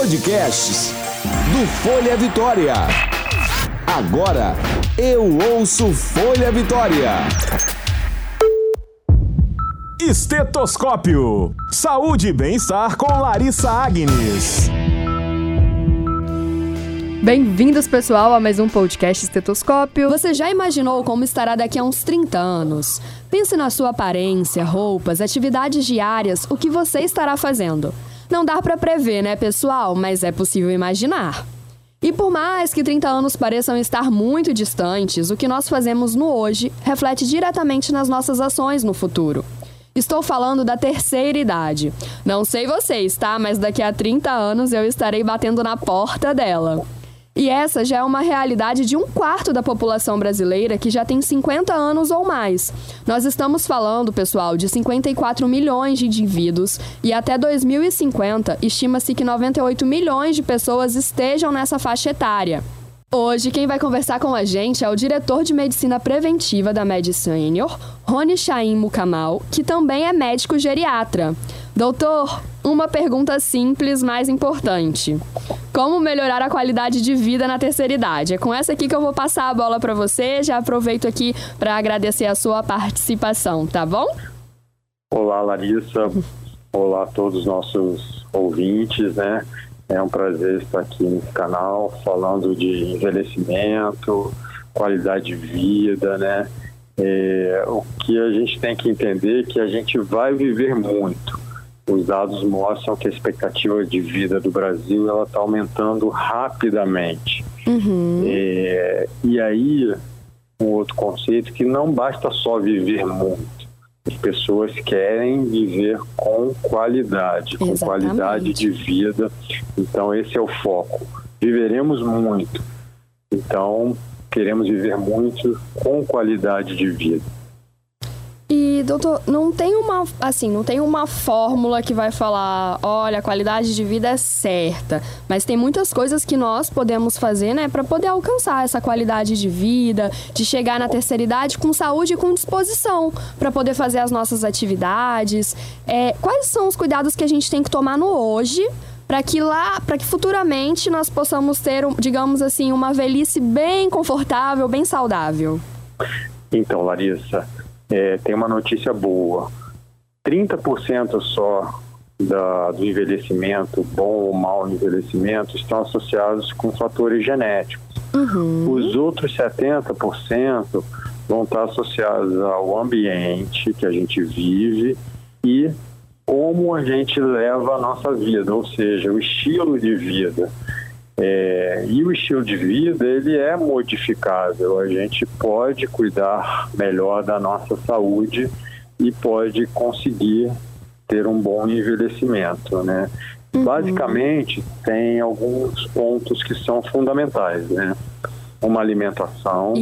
Podcasts do Folha Vitória. Agora eu ouço Folha Vitória. Estetoscópio. Saúde e bem-estar com Larissa Agnes. Bem-vindos, pessoal, a mais um podcast Estetoscópio. Você já imaginou como estará daqui a uns 30 anos? Pense na sua aparência, roupas, atividades diárias, o que você estará fazendo. Não dá para prever, né, pessoal? Mas é possível imaginar. E por mais que 30 anos pareçam estar muito distantes, o que nós fazemos no hoje reflete diretamente nas nossas ações no futuro. Estou falando da terceira idade. Não sei vocês, tá? Mas daqui a 30 anos eu estarei batendo na porta dela. E essa já é uma realidade de um quarto da população brasileira que já tem 50 anos ou mais. Nós estamos falando, pessoal, de 54 milhões de indivíduos e até 2050 estima-se que 98 milhões de pessoas estejam nessa faixa etária. Hoje, quem vai conversar com a gente é o diretor de medicina preventiva da Senior, Rony Chaim Mukamal, que também é médico geriatra. Doutor, uma pergunta simples, mas importante. Como melhorar a qualidade de vida na terceira idade? É com essa aqui que eu vou passar a bola para você. Já aproveito aqui para agradecer a sua participação, tá bom? Olá, Larissa. Olá a todos os nossos ouvintes, né? É um prazer estar aqui nesse canal falando de envelhecimento, qualidade de vida, né? É, o que a gente tem que entender é que a gente vai viver muito. Os dados mostram que a expectativa de vida do Brasil ela está aumentando rapidamente. Uhum. É, e aí, um outro conceito que não basta só viver muito as pessoas querem viver com qualidade, com Exatamente. qualidade de vida. Então, esse é o foco. Viveremos muito. Então, queremos viver muito com qualidade de vida. Doutor, não tem uma, assim, não tem uma fórmula que vai falar, olha, a qualidade de vida é certa, mas tem muitas coisas que nós podemos fazer, né, para poder alcançar essa qualidade de vida, de chegar na terceira idade com saúde e com disposição, para poder fazer as nossas atividades. É, quais são os cuidados que a gente tem que tomar no hoje para que lá, para que futuramente nós possamos ter, digamos assim, uma velhice bem confortável, bem saudável? Então, Larissa, é, tem uma notícia boa. 30% só da, do envelhecimento, bom ou mau envelhecimento, estão associados com fatores genéticos. Uhum. Os outros 70% vão estar associados ao ambiente que a gente vive e como a gente leva a nossa vida, ou seja, o estilo de vida. É, e o estilo de vida ele é modificável. A gente pode cuidar melhor da nossa saúde e pode conseguir ter um bom envelhecimento, né? Uhum. Basicamente tem alguns pontos que são fundamentais, né? Uma alimentação,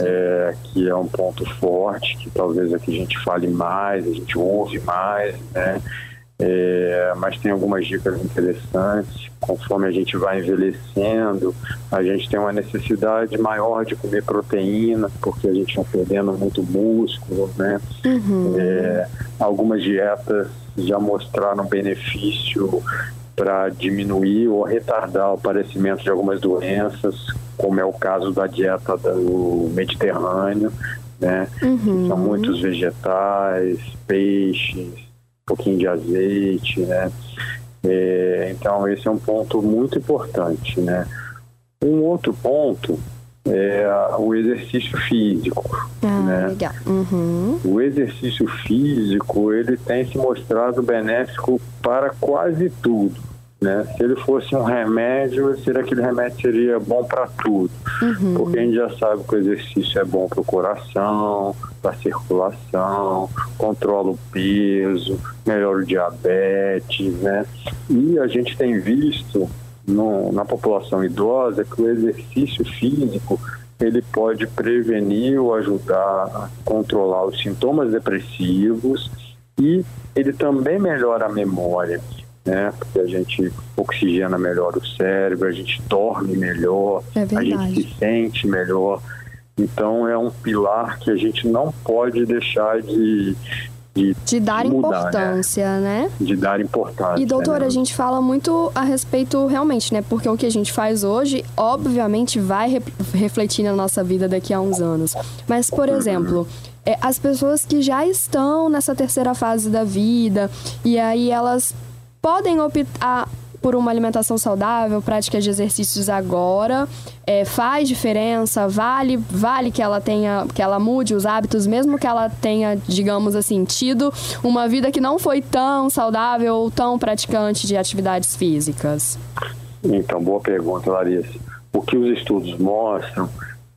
é, que é um ponto forte, que talvez aqui a gente fale mais, a gente ouve mais, né? É, mas tem algumas dicas interessantes. Conforme a gente vai envelhecendo, a gente tem uma necessidade maior de comer proteína, porque a gente está perdendo muito músculo, né? Uhum. É, algumas dietas já mostraram benefício para diminuir ou retardar o aparecimento de algumas doenças, como é o caso da dieta do Mediterrâneo, né? Uhum. São muitos vegetais, peixes, pouquinho de azeite, né? É, então esse é um ponto muito importante, né? Um outro ponto é o exercício físico, ah, né? Legal. Uhum. O exercício físico ele tem se mostrado benéfico para quase tudo. Né? Se ele fosse um remédio, seria aquele remédio seria bom para tudo. Uhum. Porque a gente já sabe que o exercício é bom para o coração, para a circulação, controla o peso, melhora o diabetes, né? E a gente tem visto no, na população idosa que o exercício físico ele pode prevenir ou ajudar a controlar os sintomas depressivos e ele também melhora a memória né? Porque a gente oxigena melhor o cérebro, a gente dorme melhor, é a gente se sente melhor. Então é um pilar que a gente não pode deixar de, de, de dar mudar, né? importância, né? né? De dar importância. E doutora, né? a gente fala muito a respeito realmente, né? Porque o que a gente faz hoje, obviamente, vai re refletir na nossa vida daqui a uns anos. Mas, por uhum. exemplo, é, as pessoas que já estão nessa terceira fase da vida e aí elas podem optar por uma alimentação saudável, prática de exercícios agora, é, faz diferença, vale, vale que ela tenha, que ela mude os hábitos, mesmo que ela tenha, digamos assim, tido uma vida que não foi tão saudável ou tão praticante de atividades físicas. Então, boa pergunta, Larissa. O que os estudos mostram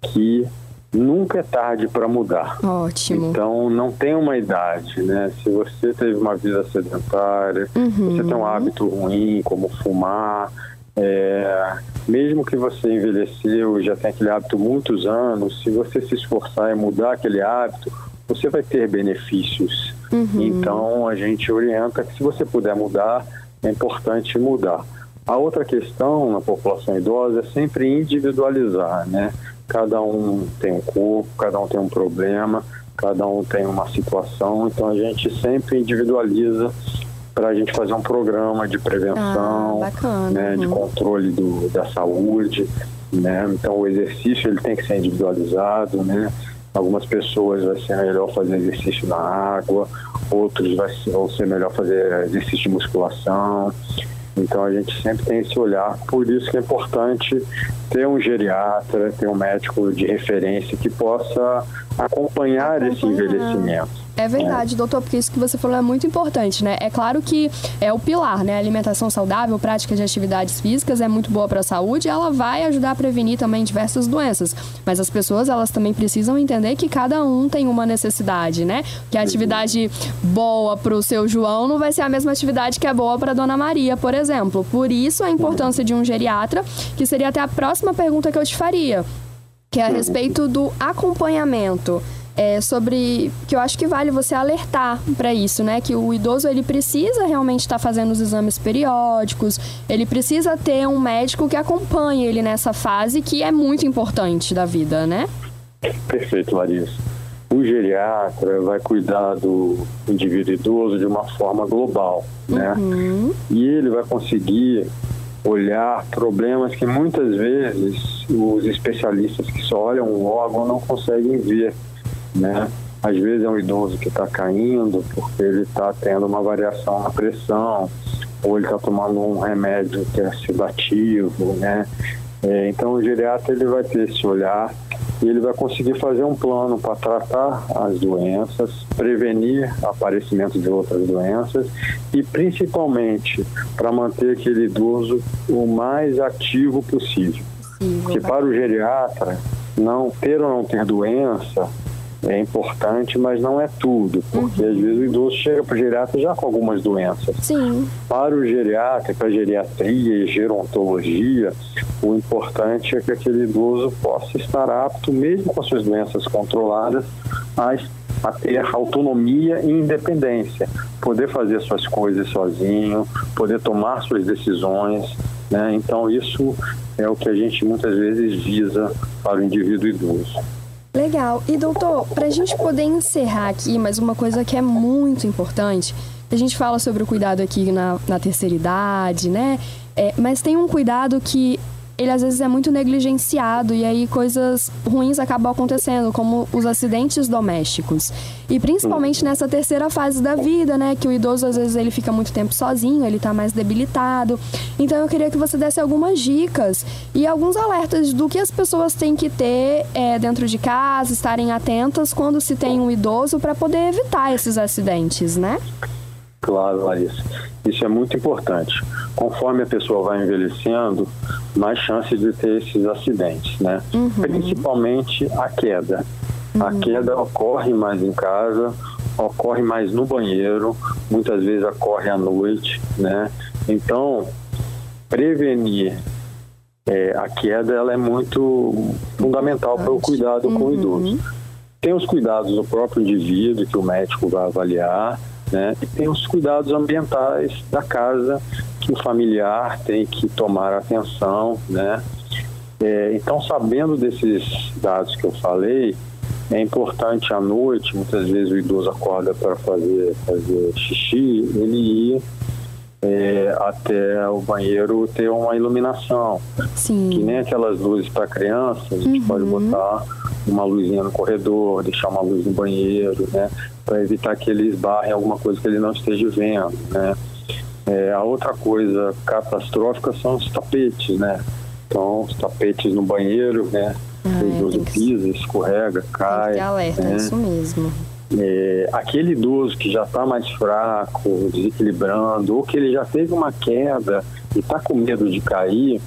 que nunca é tarde para mudar. Ótimo. Então não tem uma idade, né? Se você teve uma vida sedentária, uhum. você tem um hábito ruim, como fumar, é, mesmo que você envelheceu e já tem aquele hábito muitos anos, se você se esforçar em mudar aquele hábito, você vai ter benefícios. Uhum. Então a gente orienta que se você puder mudar, é importante mudar. A outra questão na população idosa é sempre individualizar, né? cada um tem um corpo, cada um tem um problema, cada um tem uma situação, então a gente sempre individualiza para a gente fazer um programa de prevenção, ah, né, de uhum. controle do, da saúde, né? Então o exercício ele tem que ser individualizado, né? Algumas pessoas vai ser melhor fazer exercício na água, outros vai ser, vão ser melhor fazer exercício de musculação. Então a gente sempre tem esse olhar, por isso que é importante ter um geriatra, ter um médico de referência que possa acompanhar, acompanhar. esse envelhecimento. É verdade, doutor, porque isso que você falou é muito importante, né? É claro que é o pilar, né? Alimentação saudável, prática de atividades físicas é muito boa para a saúde, ela vai ajudar a prevenir também diversas doenças. Mas as pessoas, elas também precisam entender que cada um tem uma necessidade, né? Que a atividade boa para o seu João não vai ser a mesma atividade que é boa para Dona Maria, por exemplo. Por isso a importância de um geriatra, que seria até a próxima pergunta que eu te faria, que é a respeito do acompanhamento é, sobre que eu acho que vale você alertar para isso, né? Que o idoso ele precisa realmente estar tá fazendo os exames periódicos, ele precisa ter um médico que acompanhe ele nessa fase que é muito importante da vida, né? Perfeito, Larissa. O geriatra vai cuidar do indivíduo idoso de uma forma global, né? Uhum. E ele vai conseguir olhar problemas que muitas vezes os especialistas que só olham o órgão não conseguem ver né? Às vezes é um idoso que está caindo porque ele está tendo uma variação na pressão, ou ele está tomando um remédio que é sedativo, né? É, então o geriatra ele vai ter esse olhar e ele vai conseguir fazer um plano para tratar as doenças, prevenir o aparecimento de outras doenças e principalmente para manter aquele idoso o mais ativo possível. Porque para o geriatra, não ter ou não ter doença é importante, mas não é tudo, porque uhum. às vezes o idoso chega para o geriatra já com algumas doenças. Sim. Para o geriatra, para a geriatria e gerontologia, o importante é que aquele idoso possa estar apto, mesmo com as suas doenças controladas, a, a ter autonomia e independência, poder fazer suas coisas sozinho, poder tomar suas decisões. Né? Então, isso é o que a gente muitas vezes visa para o indivíduo idoso. Legal. E doutor, para a gente poder encerrar aqui, mas uma coisa que é muito importante, a gente fala sobre o cuidado aqui na, na terceira idade, né? É, mas tem um cuidado que ele às vezes é muito negligenciado e aí coisas ruins acabam acontecendo, como os acidentes domésticos. E principalmente nessa terceira fase da vida, né, que o idoso às vezes ele fica muito tempo sozinho, ele tá mais debilitado. Então eu queria que você desse algumas dicas e alguns alertas do que as pessoas têm que ter é, dentro de casa, estarem atentas quando se tem um idoso para poder evitar esses acidentes, né? Claro, Larissa. Isso é muito importante. Conforme a pessoa vai envelhecendo, mais chances de ter esses acidentes, né? Uhum. Principalmente a queda. Uhum. A queda ocorre mais em casa, ocorre mais no banheiro, muitas vezes ocorre à noite, né? Então, prevenir é, a queda ela é muito fundamental para o cuidado uhum. com o uhum. idoso. Tem os cuidados do próprio indivíduo que o médico vai avaliar, né? E tem os cuidados ambientais da casa que o familiar tem que tomar atenção, né? É, então, sabendo desses dados que eu falei, é importante à noite, muitas vezes o idoso acorda para fazer, fazer xixi, ele ir é, até o banheiro ter uma iluminação. Sim. Que nem aquelas luzes para criança, a gente uhum. pode botar uma luzinha no corredor, deixar uma luz no banheiro, né? Para evitar que ele esbarre alguma coisa que ele não esteja vendo, né? É, a outra coisa catastrófica são os tapetes, né? Então, os tapetes no banheiro, né? Ah, é, pisa, escorrega, cai. Tem alerta, né? isso mesmo. É, aquele idoso que já está mais fraco, desequilibrando, ou que ele já teve uma queda e está com medo de cair,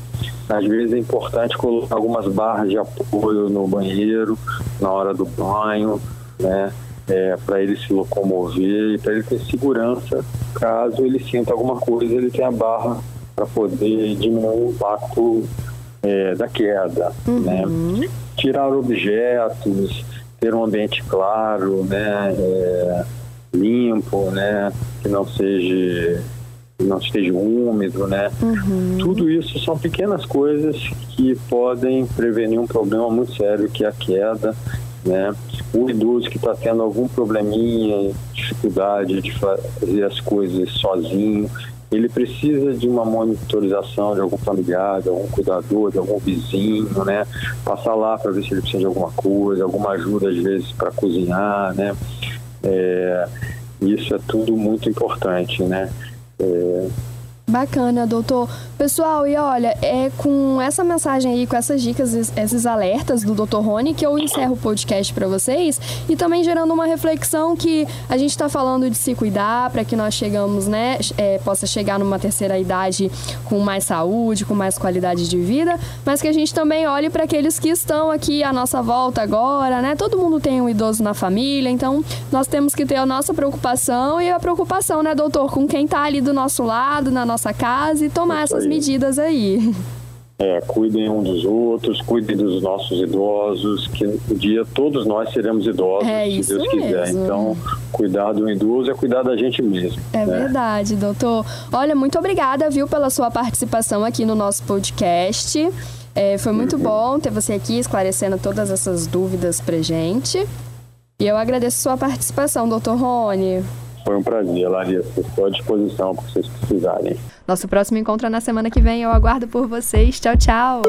às vezes é importante colocar algumas barras de apoio no banheiro, na hora do banho, né? É, para ele se locomover e para ele ter segurança caso ele sinta alguma coisa, ele tem a barra para poder diminuir o impacto é, da queda, uhum. né? Tirar objetos, ter um ambiente claro, né? É, limpo, né? Que não seja que não esteja úmido, né? Uhum. Tudo isso são pequenas coisas que podem prevenir um problema muito sério que é a queda, né? O idoso que está tendo algum probleminha, dificuldade de fazer as coisas sozinho, ele precisa de uma monitorização de algum familiar, de algum cuidador, de algum vizinho, né? Passar lá para ver se ele precisa de alguma coisa, alguma ajuda às vezes para cozinhar, né? É, isso é tudo muito importante, né? É, Bacana, doutor. Pessoal, e olha, é com essa mensagem aí, com essas dicas, esses alertas do Dr. Rony, que eu encerro o podcast para vocês e também gerando uma reflexão que a gente está falando de se cuidar para que nós chegamos, né, é, possa chegar numa terceira idade com mais saúde, com mais qualidade de vida, mas que a gente também olhe para aqueles que estão aqui à nossa volta agora, né? Todo mundo tem um idoso na família, então nós temos que ter a nossa preocupação e a preocupação, né, doutor, com quem está ali do nosso lado, na nossa nossa casa e tomar essas medidas aí. É, cuidem um dos outros, cuidem dos nossos idosos, que um dia todos nós seremos idosos, é se Deus mesmo. quiser. Então, cuidar do idoso é cuidar da gente mesmo. É né? verdade, doutor. Olha, muito obrigada, viu, pela sua participação aqui no nosso podcast. É, foi muito uhum. bom ter você aqui esclarecendo todas essas dúvidas pra gente. E eu agradeço sua participação, doutor Rony. Foi um prazer, Larissa. Estou à disposição para vocês precisarem. Nosso próximo encontro é na semana que vem. Eu aguardo por vocês. Tchau, tchau.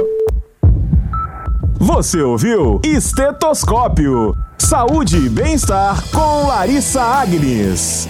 Você ouviu Estetoscópio. Saúde e bem-estar com Larissa Agnes.